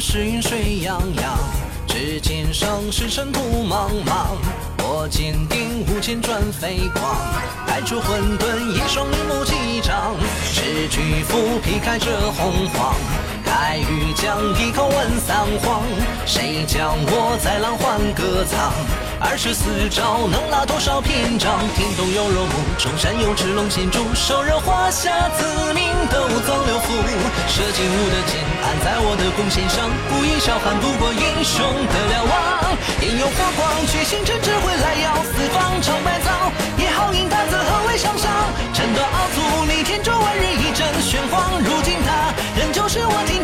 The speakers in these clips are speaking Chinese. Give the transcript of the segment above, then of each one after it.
心水泱泱，至今生世尘土茫茫。我坚定五千转飞光，带出混沌一双明目击掌，赤躯斧劈开这洪荒。待欲将一口问三皇，谁将我在浪幻歌藏？二十四招能拉多少篇章？听懂有肉木，中山有赤龙，心竹手刃花下紫。在我的弓弦上。不以小汉，不过英雄的瞭望。引有火光，去星辰，只会来耀四方。长百草，也好引大泽何为上上？争夺傲足，逆天诛万日一阵玄黄。如今他仍旧是我听。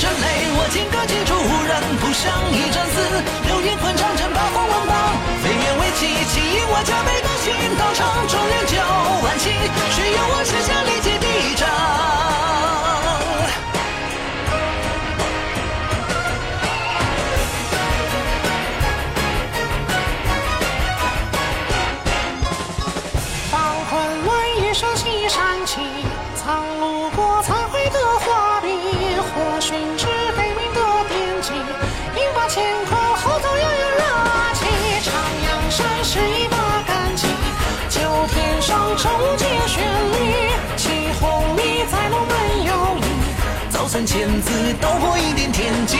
震雷，我金戈击出，无人不响一战死。流云混长城，八荒万邦，飞檐为旗，气引我加倍的心。道场中原天上中结旋律，起红迷在龙门有意。造三千字，道破一点天机。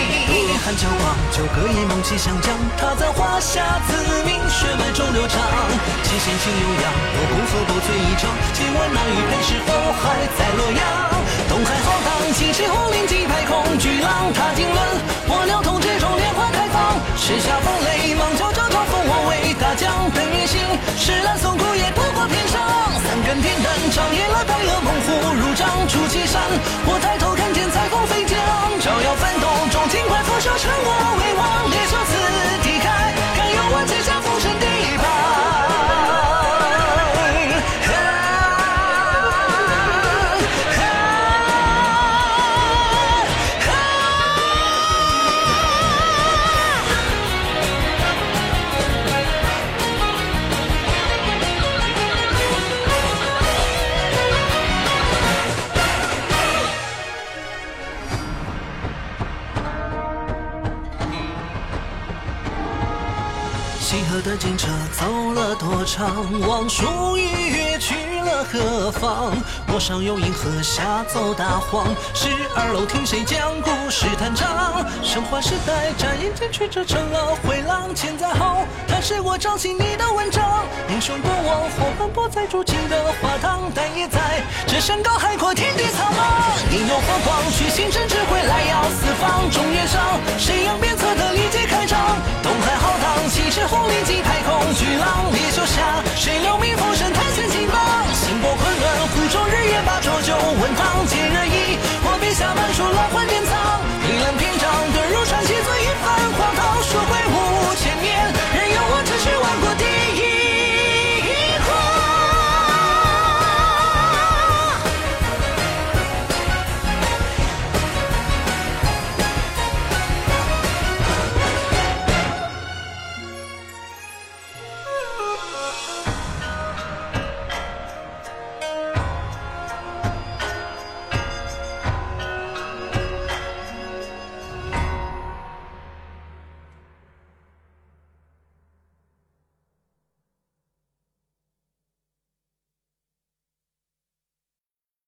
寒江望，九歌一梦气相将。他在华夏子民血脉中流长。七弦轻悠扬，我孤鹤不醉一场。借问那玉佩，是否还在洛阳？我抬头看见彩虹飞将，照耀奋斗中尽快俯首，称王西河的金车走了多长？望舒玉月去了何方？我上有银河下走大荒。十二楼听谁讲故事弹唱？神话时代眨眼间曲折成了回廊。千载后，他是我掌心你的文章。英雄过往，后半不在筑基的花堂，但也在这山高海阔，天地苍茫。引有火光，去星辰，